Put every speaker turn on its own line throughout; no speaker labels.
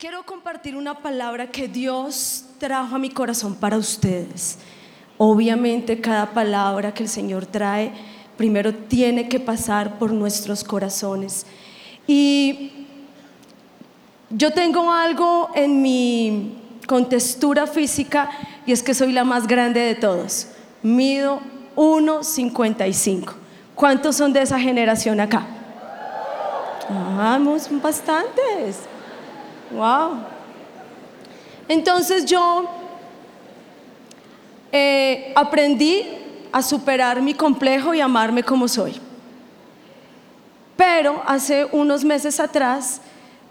Quiero compartir una palabra que Dios trajo a mi corazón para ustedes. Obviamente cada palabra que el Señor trae primero tiene que pasar por nuestros corazones. Y yo tengo algo en mi contextura física y es que soy la más grande de todos. Mido 1,55. ¿Cuántos son de esa generación acá? Vamos, bastantes. Wow. Entonces yo eh, aprendí a superar mi complejo y amarme como soy. Pero hace unos meses atrás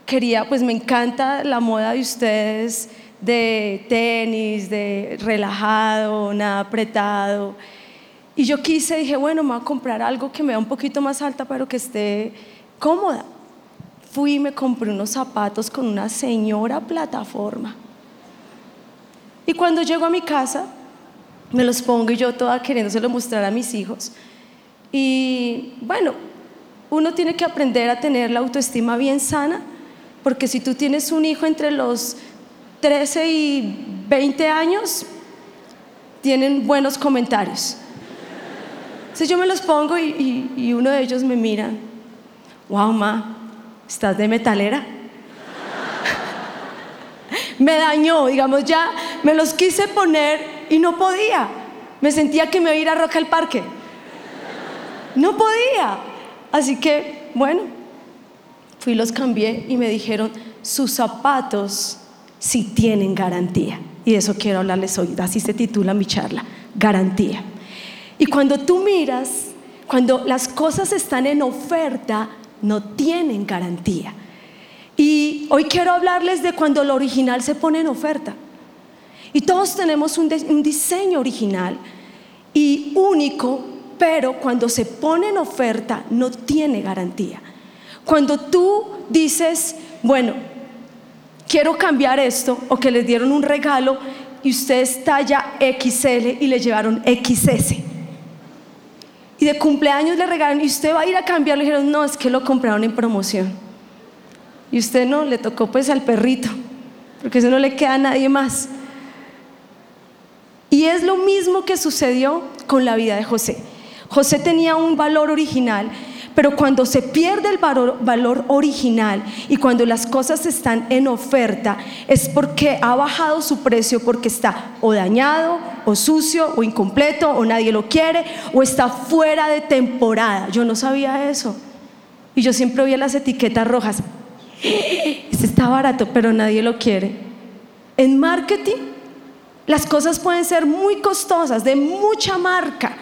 quería, pues me encanta la moda de ustedes de tenis, de relajado, nada apretado. Y yo quise, dije, bueno, me voy a comprar algo que me vea un poquito más alta, pero que esté cómoda fui y me compré unos zapatos con una señora plataforma. Y cuando llego a mi casa, me los pongo y yo toda queriéndoselo mostrar a mis hijos. Y bueno, uno tiene que aprender a tener la autoestima bien sana, porque si tú tienes un hijo entre los 13 y 20 años, tienen buenos comentarios. Entonces yo me los pongo y, y uno de ellos me mira, wow, ma, ¿estás de metalera? me dañó, digamos, ya me los quise poner y no podía. Me sentía que me iba a ir a Roca al Parque. No podía. Así que, bueno, fui, los cambié y me dijeron, sus zapatos sí tienen garantía. Y de eso quiero hablarles hoy. Así se titula mi charla, garantía. Y cuando tú miras, cuando las cosas están en oferta, no tienen garantía. Y hoy quiero hablarles de cuando lo original se pone en oferta. Y todos tenemos un, diseño original y único, pero cuando se pone en oferta no tiene garantía. Cuando tú dices, bueno, quiero cambiar esto, o que les dieron un regalo y ustedes talla XL y le llevaron XS y de cumpleaños le regalaron y usted va a ir a cambiar, le dijeron, no, es que lo compraron en promoción. Y usted no, le tocó pues al perrito, porque eso no le queda a nadie más. Y es lo mismo que sucedió con la vida de José. José tenía un valor original pero cuando se pierde el valor, original y cuando las cosas están en oferta, es porque ha bajado su precio porque está o dañado, o sucio, o incompleto, o nadie lo quiere, o está fuera de temporada. Yo no sabía eso. Y yo siempre oía las etiquetas rojas. Este está barato, pero nadie lo quiere. En marketing, las cosas pueden ser muy costosas, de mucha marca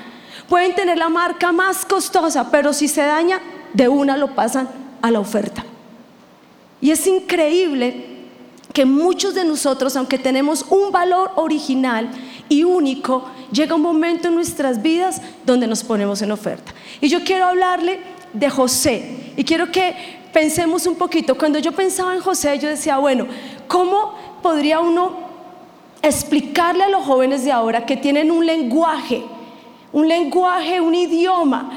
Pueden tener la marca más costosa, pero si se daña, de una lo pasan a la oferta. Y es increíble que muchos de nosotros, aunque tenemos un valor original y único, llega un momento en nuestras vidas donde nos ponemos en oferta. Y yo quiero hablarle de José. Y quiero que pensemos un poquito. Cuando yo pensaba en José, yo decía, bueno, ¿cómo podría uno explicarle a los jóvenes de ahora que tienen un lenguaje un lenguaje, un idioma,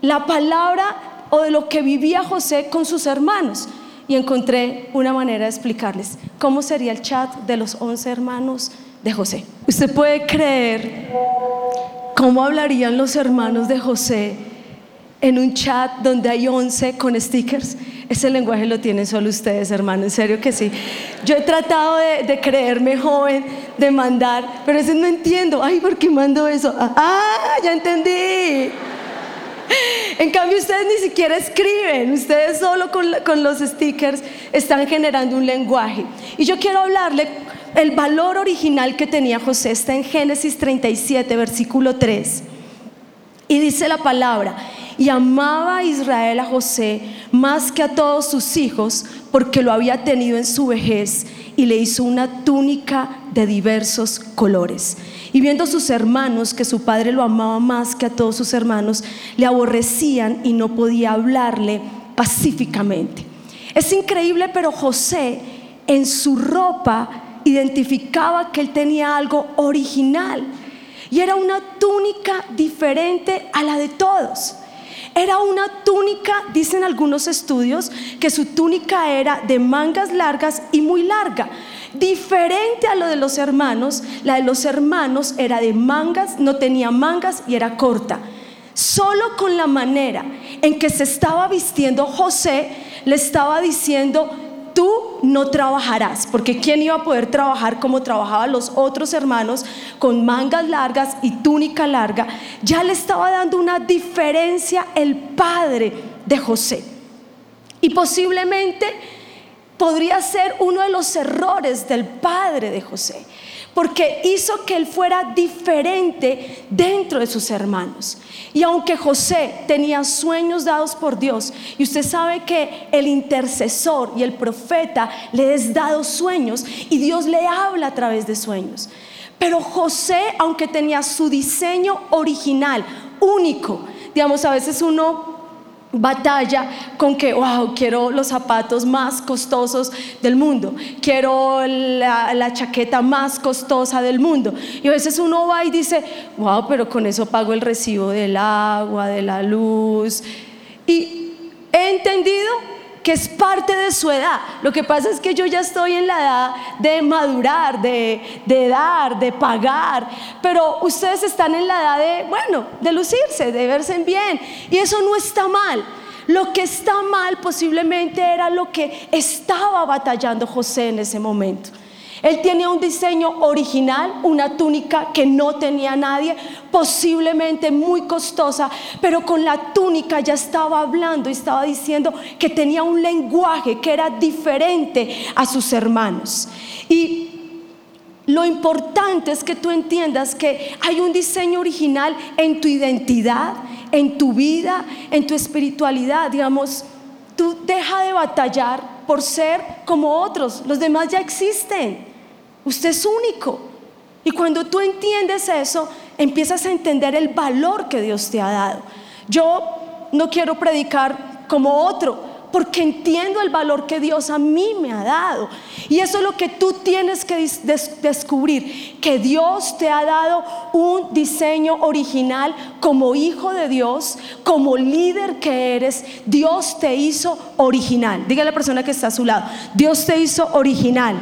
la palabra o de lo que vivía José con sus hermanos. Y encontré una manera de explicarles cómo sería el chat de los once hermanos de José. Usted puede creer cómo hablarían los hermanos de José en un chat donde hay once con stickers. Ese lenguaje lo tienen solo ustedes, hermano, en serio que sí. Yo he tratado de, creerme joven, de mandar, pero veces no entiendo. Ay, ¿por qué mando eso? Ah, ya entendí. En cambio, ustedes ni siquiera escriben, ustedes solo con, con, los stickers están generando un lenguaje. Y yo quiero hablarle, el valor original que tenía José está en Génesis 37, versículo 3. Y dice la palabra, y amaba a Israel a José más que a todos sus hijos porque lo había tenido en su vejez y le hizo una túnica de diversos colores. Y viendo sus hermanos que su padre lo amaba más que a todos sus hermanos, le aborrecían y no podía hablarle pacíficamente. Es increíble, pero José en su ropa identificaba que él tenía algo original y era una túnica diferente a la de todos. Era una túnica, dicen algunos estudios, que su túnica era de mangas largas y muy larga. Diferente a lo de los hermanos, la de los hermanos era de mangas, no tenía mangas y era corta. Solo con la manera en que se estaba vistiendo José, le estaba diciendo, tú no trabajarás, porque ¿quién iba a poder trabajar como trabajaban los otros hermanos con mangas largas y túnica larga? Ya le estaba dando una diferencia el padre de José. Y posiblemente podría ser uno de los errores del padre de José porque hizo que él fuera diferente dentro de sus hermanos. Y aunque José tenía sueños dados por Dios, y usted sabe que el intercesor y el profeta le es dado sueños y Dios le habla a través de sueños. Pero José, aunque tenía su diseño original, único, digamos, a veces uno batalla con que, wow, quiero los zapatos más costosos del mundo, quiero la, chaqueta más costosa del mundo. Y a veces uno va y dice, wow, pero con eso pago el recibo del agua, de la luz. Y he entendido que es parte de su edad. Lo que pasa es que yo ya estoy en la edad de madurar, de, dar, de pagar, pero ustedes están en la edad de, bueno, de lucirse, de verse bien, y eso no está mal. Lo que está mal posiblemente era lo que estaba batallando José en ese momento. Él tenía un diseño original, una túnica que no tenía nadie, posiblemente muy costosa, pero con la túnica ya estaba hablando y estaba diciendo que tenía un lenguaje que era diferente a sus hermanos. Y lo importante es que tú entiendas que hay un diseño original en tu identidad, en tu vida, en tu espiritualidad. Digamos, tú deja de batallar por ser como otros. Los demás ya existen. Usted es único. Y cuando tú entiendes eso, empiezas a entender el valor que Dios te ha dado. Yo no quiero predicar como otro, porque entiendo el valor que Dios a mí me ha dado. Y eso es lo que tú tienes que descubrir, que Dios te ha dado un diseño original como hijo de Dios, como líder que eres, Dios te hizo original. Diga a la persona que está a su lado, Dios te hizo original.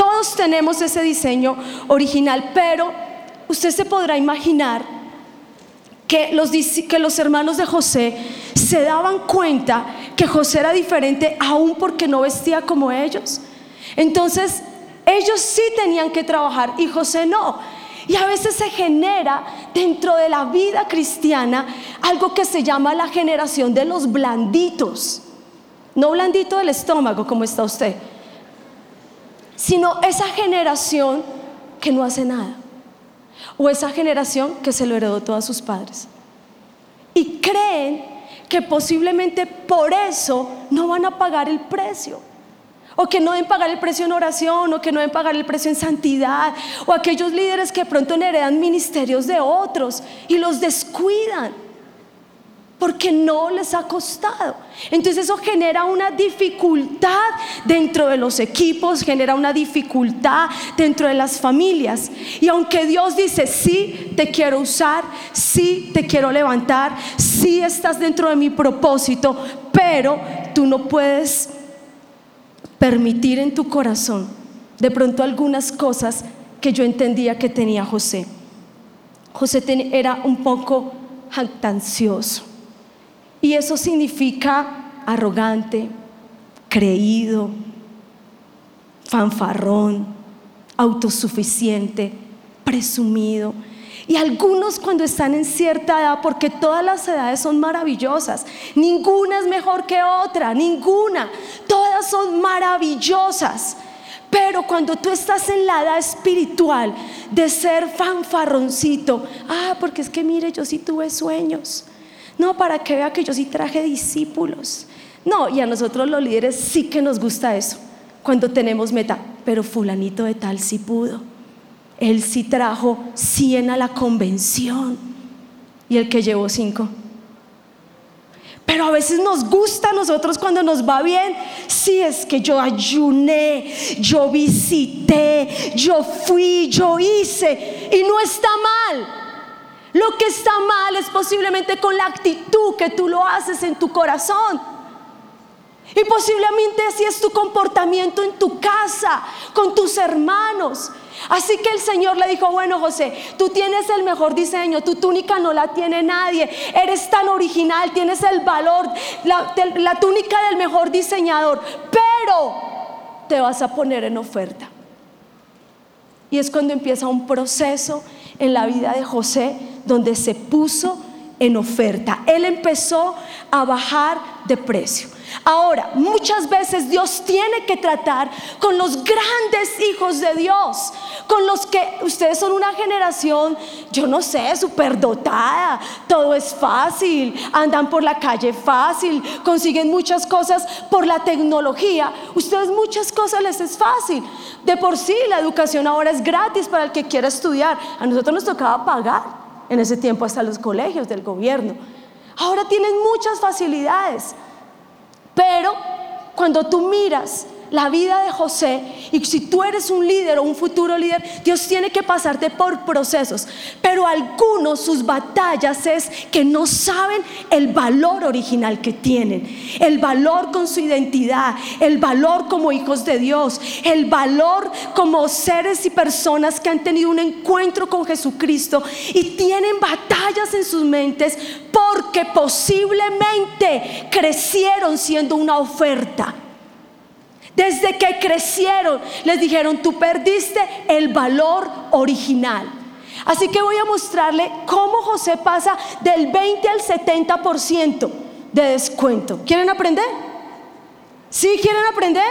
Todos tenemos ese diseño original, pero usted se podrá imaginar que los, que los hermanos de José se daban cuenta que José era diferente aún porque no vestía como ellos. Entonces, ellos sí tenían que trabajar y José no. Y a veces se genera dentro de la vida cristiana algo que se llama la generación de los blanditos. No blandito del estómago como está usted, sino esa generación que no hace nada. O esa generación que se lo heredó todos sus padres. Y creen que posiblemente por eso no van a pagar el precio. O que no deben pagar el precio en oración, o que no deben pagar el precio en santidad, o aquellos líderes que pronto heredan ministerios de otros y los descuidan porque no les ha costado. Entonces eso genera una dificultad dentro de los equipos, genera una dificultad dentro de las familias. Y aunque Dios dice, sí, te quiero usar, sí, te quiero levantar, sí estás dentro de mi propósito, pero tú no puedes permitir en tu corazón de pronto algunas cosas que yo entendía que tenía José. José era un poco jactancioso y eso significa arrogante, creído, fanfarrón, autosuficiente, presumido. Y algunos cuando están en cierta edad, porque todas las edades son maravillosas, ninguna es mejor que otra, ninguna, todas son maravillosas. Pero cuando tú estás en la edad espiritual de ser fanfarroncito, ah, porque es que mire, yo sí tuve sueños. No, para que vea que yo sí traje discípulos. No, y a nosotros los líderes sí que nos gusta eso, cuando tenemos meta. Pero fulanito de tal sí pudo. Él sí trajo 100 a la convención y el que llevó 5. Pero a veces nos gusta a nosotros cuando nos va bien. Sí, es que yo ayuné, yo visité, yo fui, yo hice. Y no está mal. Lo que está mal es posiblemente con la actitud que tú lo haces en tu corazón. Y posiblemente así es tu comportamiento en tu casa, con tus hermanos. Así que el Señor le dijo, bueno José, tú tienes el mejor diseño, tu túnica no la tiene nadie, eres tan original, tienes el valor, la, la túnica del mejor diseñador, pero te vas a poner en oferta. Y es cuando empieza un proceso en la vida de José donde se puso en oferta. Él empezó a bajar de precio. Ahora, muchas veces Dios tiene que tratar con los grandes hijos de Dios, con los que ustedes son una generación, yo no sé, superdotada, todo es fácil, andan por la calle fácil, consiguen muchas cosas por la tecnología. Ustedes muchas cosas les es fácil. De por sí la educación ahora es gratis para el que quiera estudiar. A nosotros nos tocaba pagar en ese tiempo hasta los colegios del gobierno. Ahora tienen muchas facilidades. Pero cuando tú miras la vida de José y si tú eres un líder o un futuro líder, Dios tiene que pasarte por procesos. Pero algunos sus batallas es que no saben el valor original que tienen, el valor con su identidad, el valor como hijos de Dios, el valor como seres y personas que han tenido un encuentro con Jesucristo y tienen batallas en sus mentes porque posiblemente crecieron siendo una oferta. Desde que crecieron, les dijeron, tú perdiste el valor original. Así que voy a mostrarle cómo José pasa del 20 al 70% de descuento. ¿Quieren aprender? ¿Sí quieren aprender?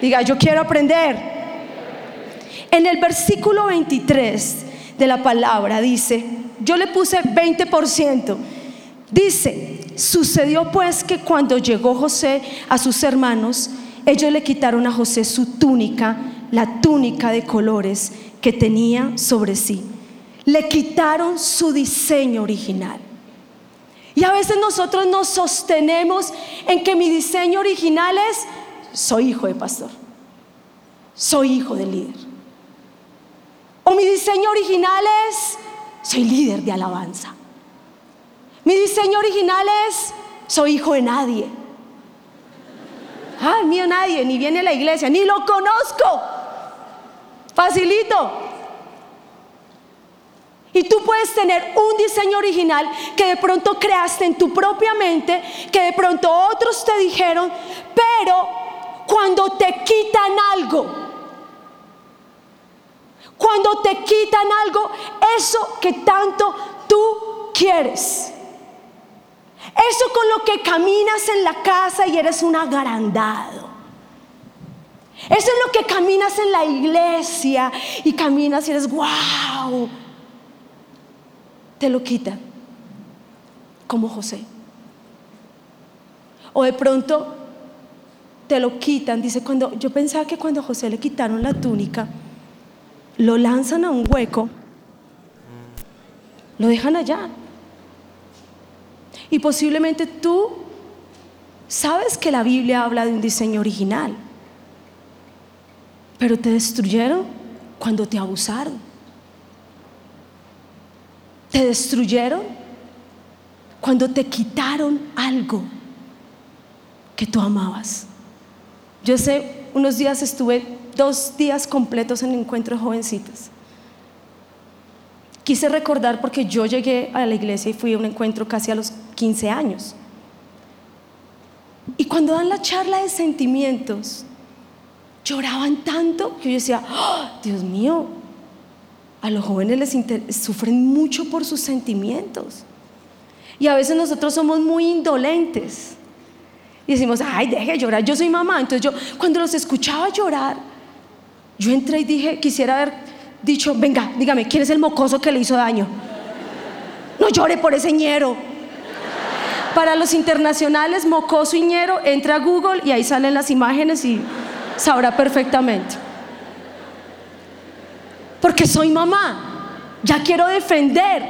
Diga, yo quiero aprender. En el versículo 23 de la palabra dice, yo le puse 20%. Dice, sucedió pues que cuando llegó José a sus hermanos, ellos le quitaron a José su túnica, la túnica de colores que tenía sobre sí. Le quitaron su diseño original. Y a veces nosotros nos sostenemos en que mi diseño original es, soy hijo de pastor, soy hijo de líder. O mi diseño original es, soy líder de alabanza. Mi diseño original es, soy hijo de nadie. Ah, mío nadie, ni viene a la iglesia, ni lo conozco. Facilito. Y tú puedes tener un diseño original que de pronto creaste en tu propia mente, que de pronto otros te dijeron, pero cuando te quitan algo, cuando te quitan algo, eso que tanto tú quieres, eso con lo que caminas en la casa y eres un agrandado. Eso es lo que caminas en la iglesia y caminas y eres wow. Te lo quitan, como José. O de pronto te lo quitan. Dice, cuando yo pensaba que cuando a José le quitaron la túnica, lo lanzan a un hueco, lo dejan allá. Y posiblemente tú sabes que la Biblia habla de un diseño original, pero te destruyeron cuando te abusaron. Te destruyeron cuando te quitaron algo que tú amabas. Yo sé, unos días estuve dos días completos en el encuentro de jovencitas. Quise recordar porque yo llegué a la iglesia y fui a un encuentro casi a los 15 años. Y cuando dan la charla de sentimientos, lloraban tanto que yo decía, ¡Oh, Dios mío, a los jóvenes les sufren mucho por sus sentimientos. Y a veces nosotros somos muy indolentes. Y decimos, ay, deje de llorar, yo soy mamá. Entonces yo, cuando los escuchaba llorar, yo entré y dije, quisiera haber dicho, venga, dígame, ¿quién es el mocoso que le hizo daño? No llore por ese ñero. Para los internacionales, mocoso y ñero, entra a Google y ahí salen las imágenes y sabrá perfectamente. Porque soy mamá, ya quiero defender.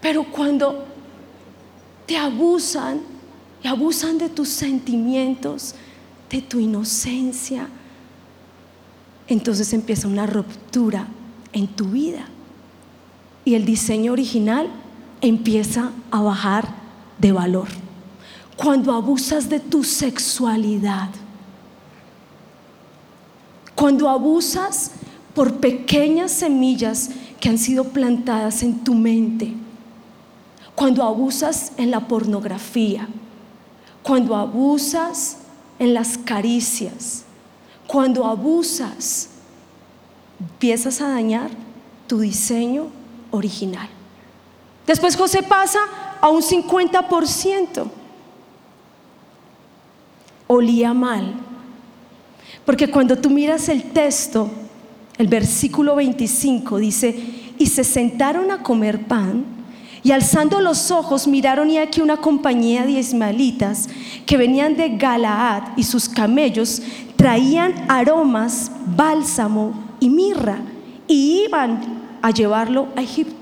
Pero cuando te abusan y abusan de tus sentimientos, de tu inocencia, entonces empieza una ruptura en tu vida. y el diseño original empieza a bajar de valor. Cuando abusas de tu sexualidad, cuando abusas por pequeñas semillas que han sido plantadas en tu mente, cuando abusas en la pornografía, cuando abusas en las caricias, cuando abusas, empiezas a dañar tu diseño original. Después José pasa a un 50%. Olía mal. Porque cuando tú miras el texto, el versículo 25 dice, y se sentaron a comer pan, y alzando los ojos miraron y aquí una compañía de ismaelitas que venían de Galaad y sus camellos traían aromas, bálsamo y mirra y iban a llevarlo a Egipto.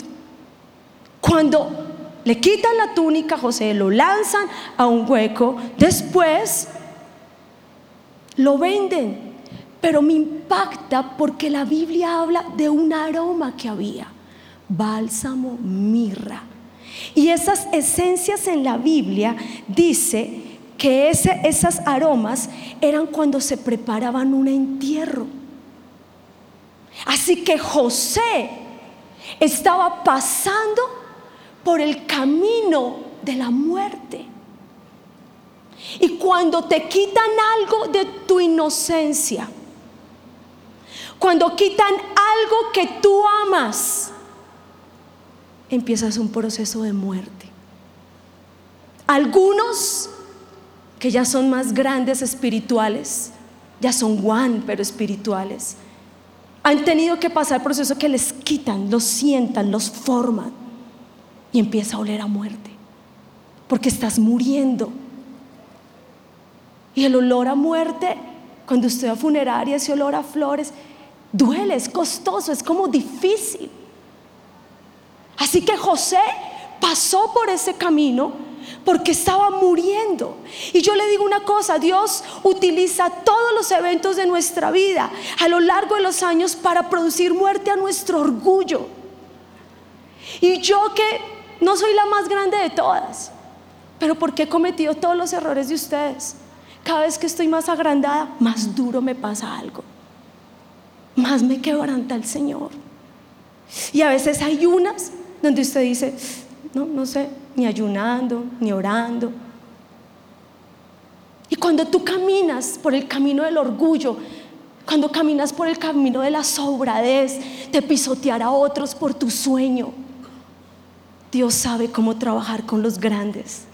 Cuando le quitan la túnica José, lo lanzan a un hueco, después lo venden. Pero me impacta porque la Biblia habla de un aroma que había, bálsamo, mirra. Y esas esencias en la Biblia dice que ese, esas aromas eran cuando se preparaban un entierro. Así que José estaba pasando por el camino de la muerte. Y cuando te quitan algo de tu inocencia, cuando quitan algo que tú amas, empiezas un proceso de muerte. Algunos que ya son más grandes espirituales, ya son one, pero espirituales, han tenido que pasar el proceso que les quitan, los sientan, los forman y empieza a oler a muerte, porque estás muriendo. Y el olor a muerte, cuando usted va a funeraria, ese olor a flores, duele, es costoso, es como difícil. Así que José pasó por ese camino porque estaba muriendo. Y yo le digo una cosa, Dios utiliza todos los eventos de nuestra vida a lo largo de los años para producir muerte a nuestro orgullo. Y yo que no soy la más grande de todas, pero porque he cometido todos los errores de ustedes. Cada vez que estoy más agrandada, más duro me pasa algo. Más me quebranta el Señor. Y a veces hay unas donde usted dice, no, no sé, ni ayunando, ni orando. Y cuando tú caminas por el camino del orgullo, cuando caminas por el camino de la sobradez, de pisotear a otros por tu sueño, Dios sabe cómo trabajar con los grandes.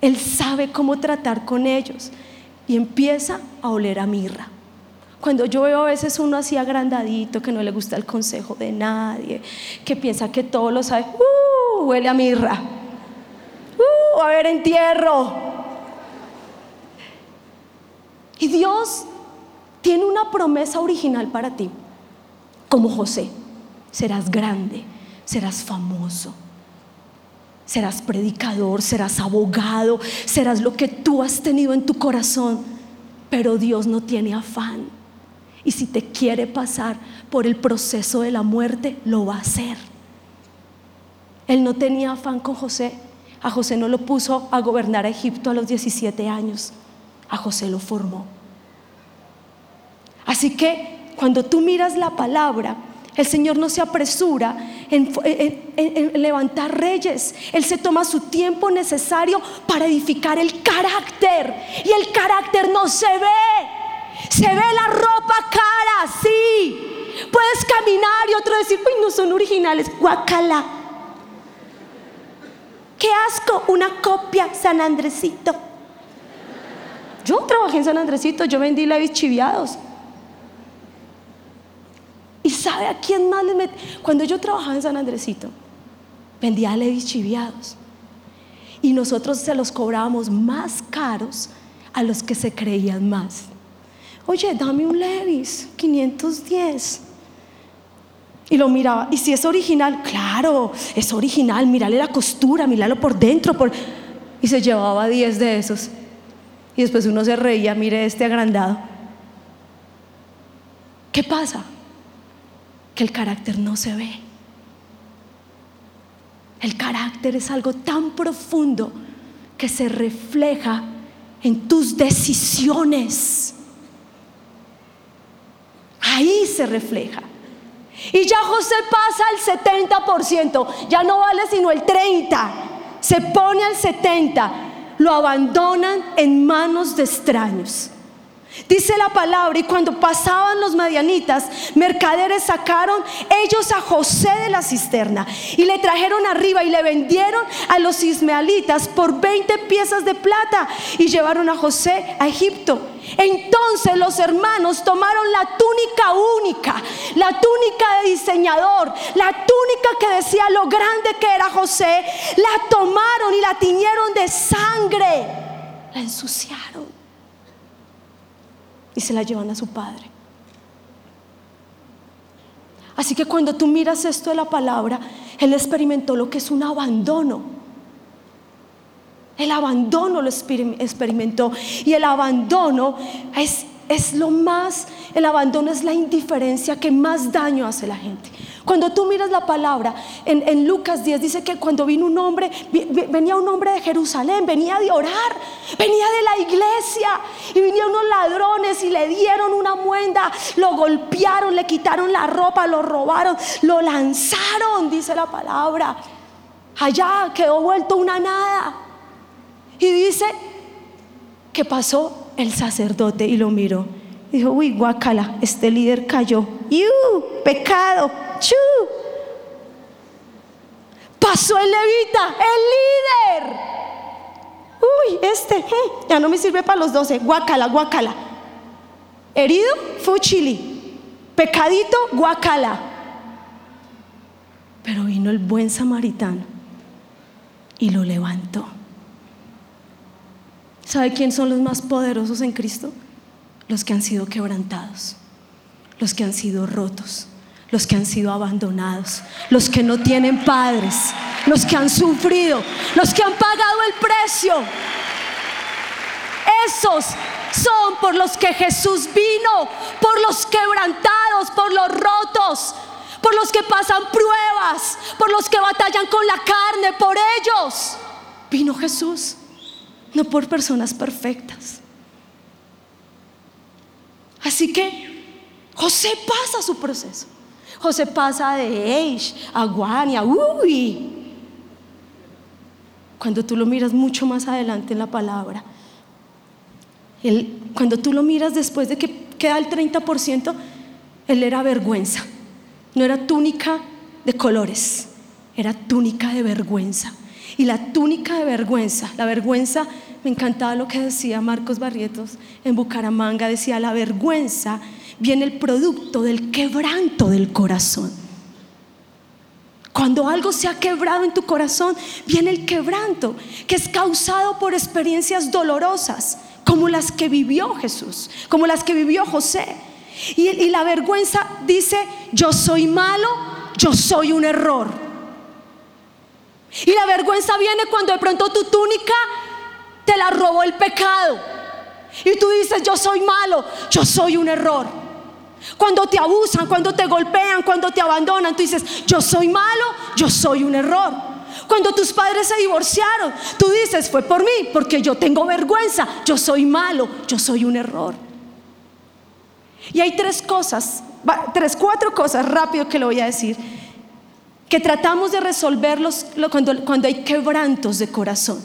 Él sabe cómo tratar con ellos. Y empieza a oler a mirra. Cuando yo veo a veces uno así agrandadito, que no le gusta el consejo de nadie, que piensa que todo lo sabe, ¡uh! huele a mirra. ¡uh! a ver entierro. Y Dios tiene una promesa original para ti, como José. Serás grande, serás famoso, serás predicador, serás abogado, serás lo que tú has tenido en tu corazón. Pero Dios no tiene afán y si te quiere pasar por el proceso de la muerte, lo va a hacer. Él no tenía afán con José. A José no lo puso a gobernar a Egipto a los 17 años. A José lo formó. Así que cuando tú miras la palabra, el Señor no se apresura en, levantar reyes. Él se toma su tiempo necesario para edificar el carácter. Y el carácter no se ve. Se ve la ropa cara, sí. Puedes caminar y otro decir, uy, no son originales, guacala. Qué asco, una copia San Andresito. Yo trabajé en San Andresito, yo vendí levis chiviados. ¿Y sabe a quién más le metí? Cuando yo trabajaba en San Andresito, vendía levis chiviados. Y nosotros se los cobrábamos más caros a los que se creían más oye, dame un Levis, 510. Y lo miraba, y si es original, claro, es original, mírale la costura, míralo por dentro. Y se llevaba 10 de esos. Y después uno se reía, mire este agrandado. ¿Qué pasa? Que el carácter no se ve. El carácter es algo tan profundo que se refleja en tus decisiones. Ahí se refleja. Y ya José pasa al 70%, ya no vale sino el 30%, se pone al 70%, lo abandonan en manos de extraños. Dice la palabra, y cuando pasaban los madianitas, mercaderes sacaron ellos a José de la cisterna y le trajeron arriba y le vendieron a los ismaelitas por 20 piezas de plata y llevaron a José a Egipto. Entonces los hermanos tomaron la túnica única, la túnica de diseñador, la túnica que decía lo grande que era José, la tomaron y la tiñeron de sangre, la ensuciaron y se la llevan a su padre. Así que cuando tú miras esto de la palabra, él experimentó lo que es un abandono. El abandono lo experimentó. Y el abandono es, es lo más, el abandono es la indiferencia que más daño hace a la gente. Cuando tú miras la palabra, en, Lucas 10 dice que cuando vino un hombre, venía un hombre de Jerusalén, venía de orar, venía de la iglesia y vinieron unos ladrones y le dieron una muenda, lo golpearon, le quitaron la ropa, lo robaron, lo lanzaron, dice la palabra. Allá quedó vuelto una nada. Y dice que pasó el sacerdote y lo miró. Dijo, uy, guacala, este líder cayó. ¡Yu! Pecado. ¡Chu! Pasó el levita, el líder. Uy, este, eh, ya no me sirve para los doce. Guacala, guacala. Herido, fuchili. Pecadito, guacala. Pero vino el buen samaritano y lo levantó. ¿Sabe quién son los más poderosos en Cristo? Los que han sido quebrantados, los que han sido rotos, los que han sido abandonados, los que no tienen padres, los que han sufrido, los que han pagado el precio. Esos son por los que Jesús vino, por los quebrantados, por los rotos, por los que pasan pruebas, por los que batallan con la carne, por ellos. Vino Jesús, no por personas perfectas. Así que José pasa su proceso. José pasa de Eish a Guania, uy. Cuando tú lo miras mucho más adelante en la palabra, cuando tú lo miras después de que queda el 30%, él era vergüenza. No era túnica de colores, era túnica de vergüenza. Y la túnica de vergüenza, la vergüenza, me encantaba lo que decía Marcos Barrietos en Bucaramanga, decía, la vergüenza viene el producto del quebranto del corazón. Cuando algo se ha quebrado en tu corazón, viene el quebranto, que es causado por experiencias dolorosas, como las que vivió Jesús, como las que vivió José. Y, la vergüenza dice, yo soy malo, yo soy un error. Y la vergüenza viene cuando de pronto tu túnica te la robó el pecado. Y tú dices, yo soy malo, yo soy un error. Cuando te abusan, cuando te golpean, cuando te abandonan, tú dices, yo soy malo, yo soy un error. Cuando tus padres se divorciaron, tú dices, fue por mí, porque yo tengo vergüenza, yo soy malo, yo soy un error. Y hay tres cosas, tres, cuatro cosas rápido que le voy a decir, que tratamos de resolverlos cuando, cuando hay quebrantos de corazón.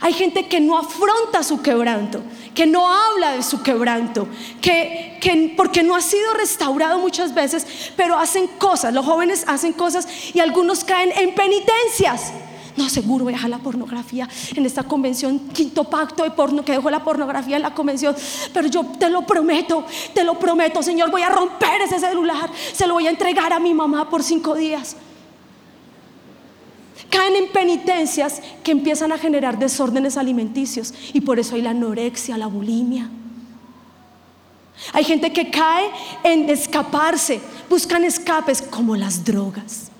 Hay gente que no afronta su quebranto, que no habla de su quebranto, que, porque no ha sido restaurado muchas veces, pero hacen cosas, los jóvenes hacen cosas y algunos caen en penitencias. No, seguro voy a la pornografía en esta convención, quinto pacto de porno, que dejó la pornografía en la convención. Pero yo te lo prometo, te lo prometo, Señor, voy a romper ese celular, se lo voy a entregar a mi mamá por cinco días caen en penitencias que empiezan a generar desórdenes alimenticios y por eso hay la anorexia, la bulimia. Hay gente que cae en escaparse, buscan escapes como las drogas.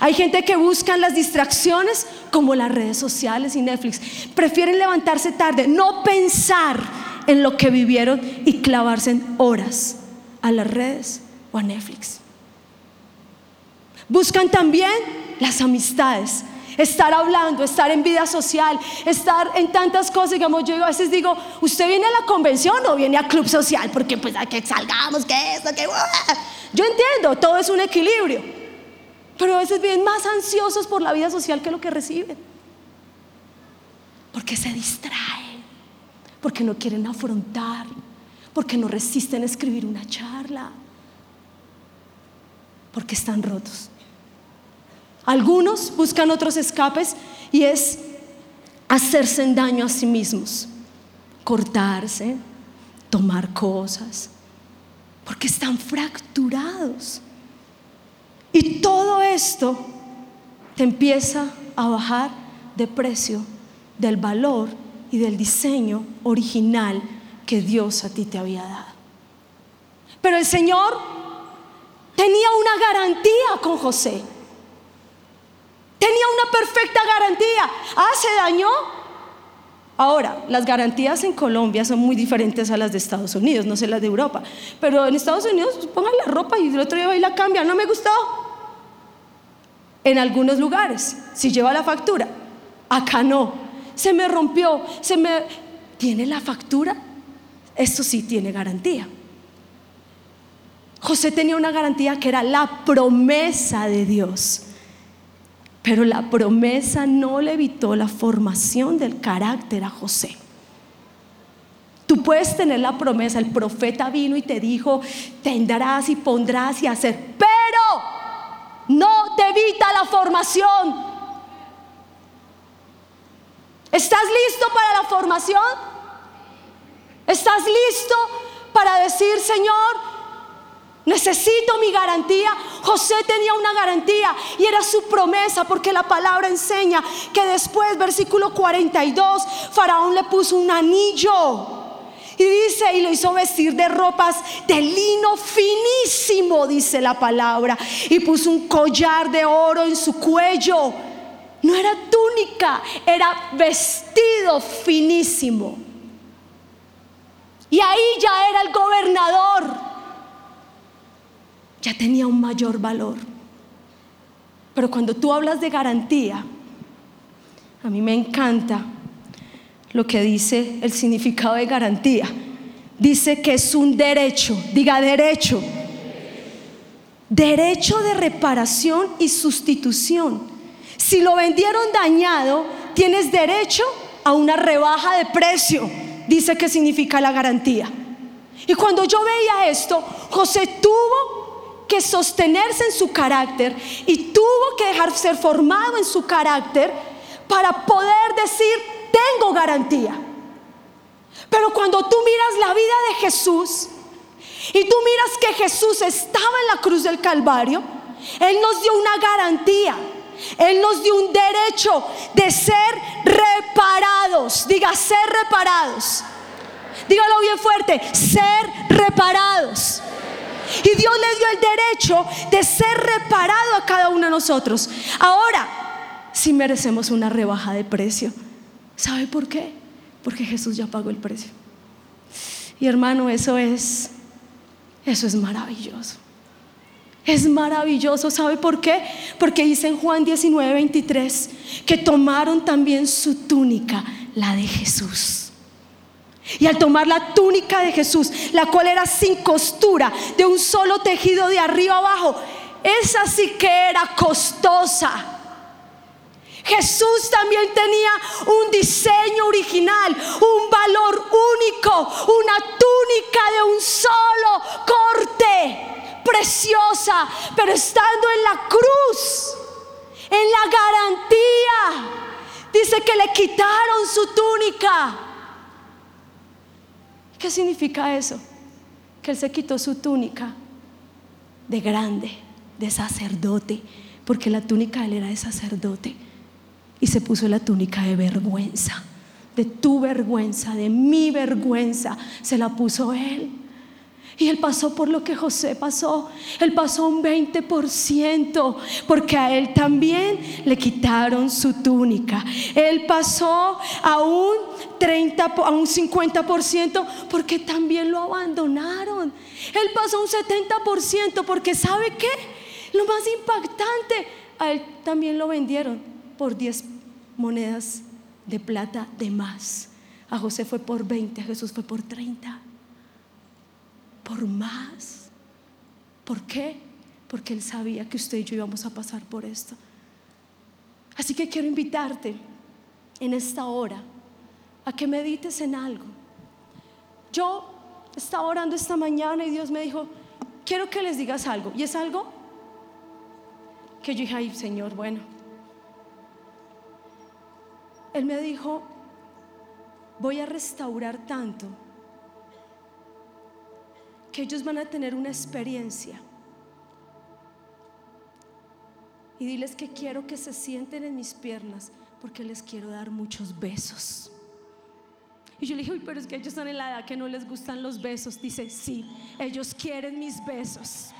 Hay gente que buscan las distracciones como las redes sociales y Netflix. Prefieren levantarse tarde, no pensar en lo que vivieron y clavarse en horas a las redes o a Netflix. Buscan también las amistades estar hablando, estar en vida social, estar en tantas cosas. Digamos, yo a veces digo, ¿usted viene a la convención o viene a club social? Porque pues a que salgamos, que esto, que... Yo entiendo, todo es un equilibrio. Pero a veces vienen más ansiosos por la vida social que lo que reciben. Porque se distraen, porque no quieren afrontar, porque no resisten escribir una charla, porque están rotos. Algunos buscan otros escapes y es hacerse daño a sí mismos, cortarse, tomar cosas, porque están fracturados. Y todo esto te empieza a bajar de precio del valor y del diseño original que Dios a ti te había dado. Pero el Señor tenía una garantía con José. Tenía una perfecta garantía. Ah, se dañó. Ahora, las garantías en Colombia son muy diferentes a las de Estados Unidos, no sé las de Europa. Pero en Estados Unidos pongan la ropa y el otro día va y la cambia. No me gustó. En algunos lugares, si lleva la factura. Acá no. Se me rompió, se me... ¿Tiene la factura? Esto sí tiene garantía. José tenía una garantía que era la promesa de Dios. Pero la promesa no le evitó la formación del carácter a José. Tú puedes tener la promesa, el profeta vino y te dijo, tendrás y pondrás y hacer, pero no te evita la formación. ¿Estás listo para la formación? ¿Estás listo para decir, Señor, Necesito mi garantía. José tenía una garantía y era su promesa porque la palabra enseña que después, versículo 42, Faraón le puso un anillo. Y dice, y lo hizo vestir de ropas de lino finísimo, dice la palabra. Y puso un collar de oro en su cuello. No era túnica, era vestido finísimo. Y ahí ya era el gobernador ya tenía un mayor valor. Pero cuando tú hablas de garantía, a mí me encanta lo que dice el significado de garantía. Dice que es un derecho, diga derecho. Derecho de reparación y sustitución. Si lo vendieron dañado, tienes derecho a una rebaja de precio. Dice que significa la garantía. Y cuando yo veía esto, José tuvo que sostenerse en su carácter y tuvo que dejar ser formado en su carácter para poder decir, tengo garantía. Pero cuando tú miras la vida de Jesús y tú miras que Jesús estaba en la cruz del Calvario, Él nos dio una garantía. Él nos dio un derecho de ser reparados. Diga, ser reparados. Dígalo bien fuerte, ser reparados. Y Dios le dio el derecho de ser reparado a cada uno de nosotros. Ahora, si merecemos una rebaja de precio. ¿Sabe por qué? Porque Jesús ya pagó el precio. Y hermano, eso es, eso es maravilloso. Es maravilloso, ¿sabe por qué? Porque dice en Juan 19, 23 que tomaron también su túnica, la de Jesús. Y al tomar la túnica de Jesús, la cual era sin costura, de un solo tejido de arriba abajo, esa sí que era costosa. Jesús también tenía un diseño original, un valor único, una túnica de un solo corte, preciosa, pero estando en la cruz, en la garantía, dice que le quitaron su túnica ¿Qué significa eso? Que él se quitó su túnica de grande, de sacerdote, porque la túnica de él era de sacerdote, y se puso la túnica de vergüenza, de tu vergüenza, de mi vergüenza, se la puso él. Y él pasó por lo que José pasó. Él pasó un 20%, porque a él también le quitaron su túnica. Él pasó a un 30, a un 50%, porque también lo abandonaron. Él pasó un 70%, porque ¿sabe qué? Lo más impactante, A él también lo vendieron por 10 monedas de plata de más. A José fue por 20, a Jesús fue por 30. Por más. ¿Por qué? Porque él sabía que usted y yo íbamos a pasar por esto. Así que quiero invitarte en esta hora a que medites en algo. Yo estaba orando esta mañana y Dios me dijo, quiero que les digas algo. Y es algo que yo dije, ay Señor, bueno. Él me dijo, voy a restaurar tanto que ellos van a tener una experiencia. Y diles que quiero que se sienten en mis piernas porque les quiero dar muchos besos. Y yo le dije, Uy, pero es que ellos están en la edad que no les gustan los besos. Dice, sí, ellos quieren mis besos.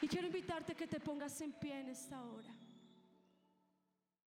Y quiero invitarte a que te pongas en pie en esta hora.